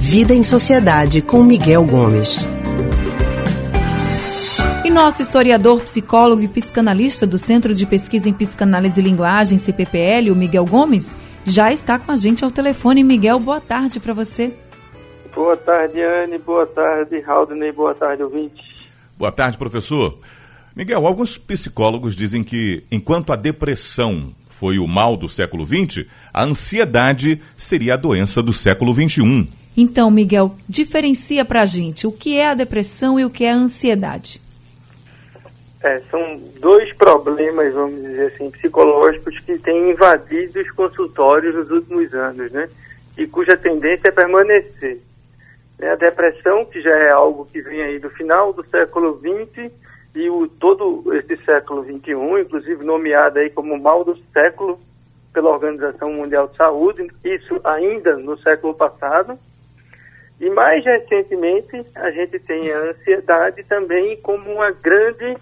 Vida em Sociedade com Miguel Gomes. E nosso historiador, psicólogo e psicanalista do Centro de Pesquisa em Psicanálise e Linguagem, CPPL, o Miguel Gomes, já está com a gente ao telefone. Miguel, boa tarde para você. Boa tarde, Anne. Boa tarde, Haldney. Boa tarde, ouvintes. Boa tarde, professor. Miguel, alguns psicólogos dizem que enquanto a depressão foi o mal do século XX, a ansiedade seria a doença do século XXI. Então, Miguel, diferencia para a gente o que é a depressão e o que é a ansiedade. É, são dois problemas, vamos dizer assim, psicológicos que têm invadido os consultórios nos últimos anos, né? E cuja tendência é permanecer. É a depressão, que já é algo que vem aí do final do século XX e o, todo esse século XXI, inclusive nomeado aí como mal do século pela Organização Mundial de Saúde, isso ainda no século passado. E mais recentemente, a gente tem a ansiedade também como uma grande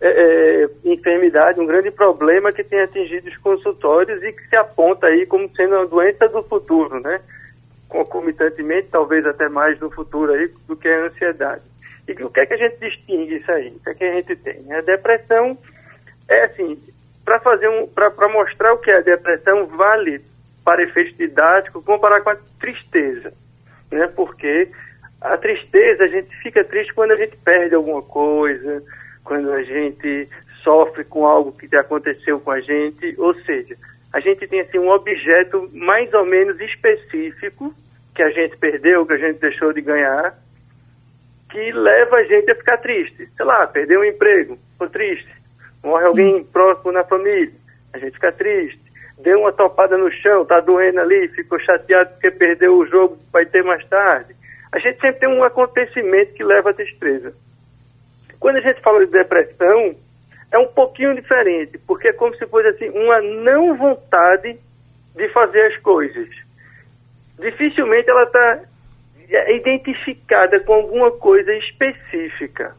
é, é, enfermidade, um grande problema que tem atingido os consultórios e que se aponta aí como sendo uma doença do futuro, né? Concomitantemente, talvez até mais no futuro aí do que a ansiedade. E o que é que a gente distingue isso aí? O que é que a gente tem? A depressão é assim, para fazer um, para mostrar o que é a depressão, vale para efeito didático comparar com a tristeza né? Porque a tristeza, a gente fica triste quando a gente perde alguma coisa, quando a gente sofre com algo que aconteceu com a gente, ou seja, a gente tem assim um objeto mais ou menos específico que a gente perdeu, que a gente deixou de ganhar, que leva a gente a ficar triste. Sei lá, perdeu um emprego, ficou triste. Morre Sim. alguém próximo na família, a gente fica triste deu uma topada no chão, tá doendo ali, ficou chateado porque perdeu o jogo que vai ter mais tarde. A gente sempre tem um acontecimento que leva à tristeza. Quando a gente fala de depressão, é um pouquinho diferente, porque é como se fosse assim, uma não vontade de fazer as coisas. Dificilmente ela está identificada com alguma coisa específica.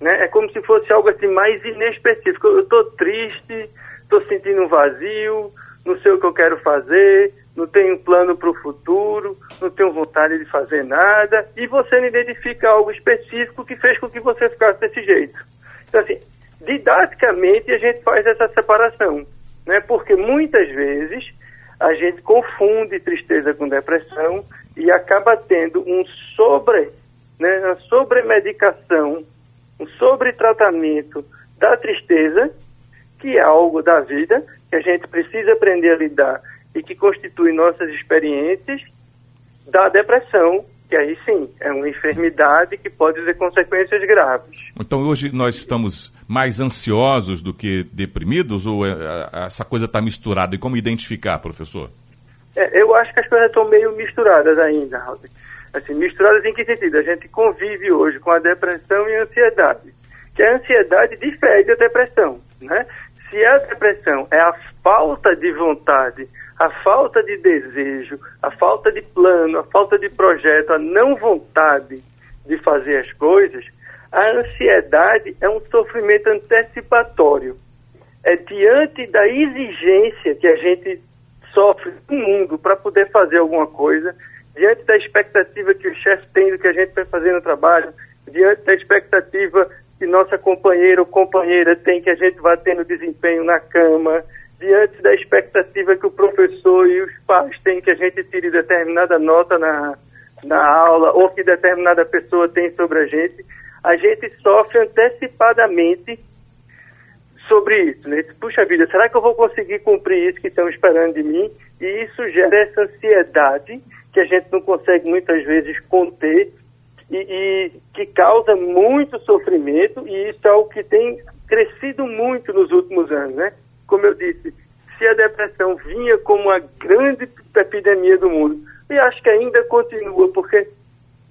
Né? É como se fosse algo assim mais inespecífico. Eu estou triste, estou sentindo um vazio, não sei o que eu quero fazer, não tenho plano para o futuro, não tenho vontade de fazer nada, e você não identifica algo específico que fez com que você ficasse desse jeito. Então, assim, didaticamente a gente faz essa separação, né? porque muitas vezes a gente confunde tristeza com depressão e acaba tendo um sobre, né, uma sobremedicação, um sobretratamento da tristeza, que é algo da vida, que a gente precisa aprender a lidar e que constitui nossas experiências da depressão, que aí sim é uma enfermidade que pode ter consequências graves. Então hoje nós estamos mais ansiosos do que deprimidos ou é, essa coisa está misturada? E como identificar, professor? É, eu acho que as coisas estão meio misturadas ainda, Assim, misturadas em que sentido? A gente convive hoje com a depressão e a ansiedade. Que a ansiedade difere da depressão, né? Se a depressão é a falta de vontade, a falta de desejo, a falta de plano, a falta de projeto, a não vontade de fazer as coisas, a ansiedade é um sofrimento antecipatório. É diante da exigência que a gente sofre no mundo para poder fazer alguma coisa, diante da expectativa que o chefe tem do que a gente vai fazer no trabalho, diante da expectativa que nossa companheira ou companheira tem que a gente vá tendo desempenho na cama, diante da expectativa que o professor e os pais têm que a gente tire determinada nota na, na aula ou que determinada pessoa tem sobre a gente, a gente sofre antecipadamente sobre isso. Né? Puxa vida, será que eu vou conseguir cumprir isso que estão esperando de mim? E isso gera essa ansiedade que a gente não consegue muitas vezes conter e, e, que causa muito sofrimento e isso é o que tem crescido muito nos últimos anos, né? Como eu disse, se a depressão vinha como uma grande epidemia do mundo, e acho que ainda continua, porque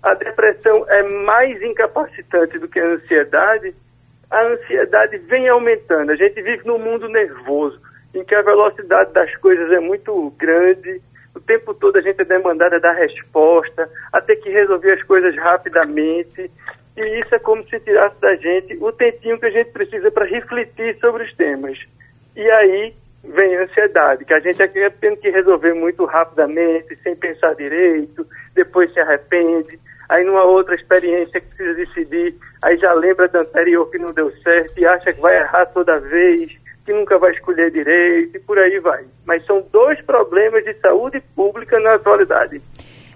a depressão é mais incapacitante do que a ansiedade, a ansiedade vem aumentando. A gente vive num mundo nervoso, em que a velocidade das coisas é muito grande, o tempo todo a gente é demandada a dar resposta, a ter que resolver as coisas rapidamente. E isso é como se tirasse da gente o tempinho que a gente precisa para refletir sobre os temas. E aí vem a ansiedade, que a gente aqui tem que resolver muito rapidamente, sem pensar direito, depois se arrepende, aí numa outra experiência que precisa decidir, aí já lembra da anterior que não deu certo e acha que vai errar toda vez, que nunca vai escolher direito e por aí vai. Mas são dois problemas de saúde pública na atualidade.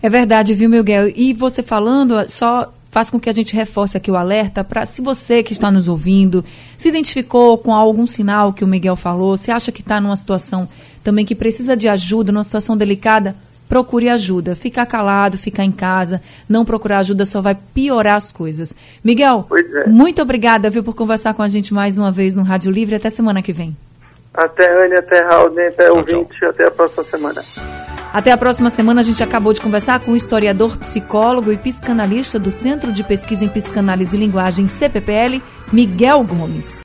É verdade, viu, Miguel? E você falando, só faz com que a gente reforce aqui o alerta para se você que está nos ouvindo se identificou com algum sinal que o Miguel falou, se acha que está numa situação também que precisa de ajuda, numa situação delicada, procure ajuda. Ficar calado, ficar em casa, não procurar ajuda só vai piorar as coisas. Miguel, é. muito obrigada viu, por conversar com a gente mais uma vez no Rádio Livre. Até semana que vem. Até, Anne, até Raul, até ouvinte, até a próxima semana. Até a próxima semana. A gente acabou de conversar com o historiador, psicólogo e psicanalista do Centro de Pesquisa em Psicanálise e Linguagem, CPPL, Miguel Gomes.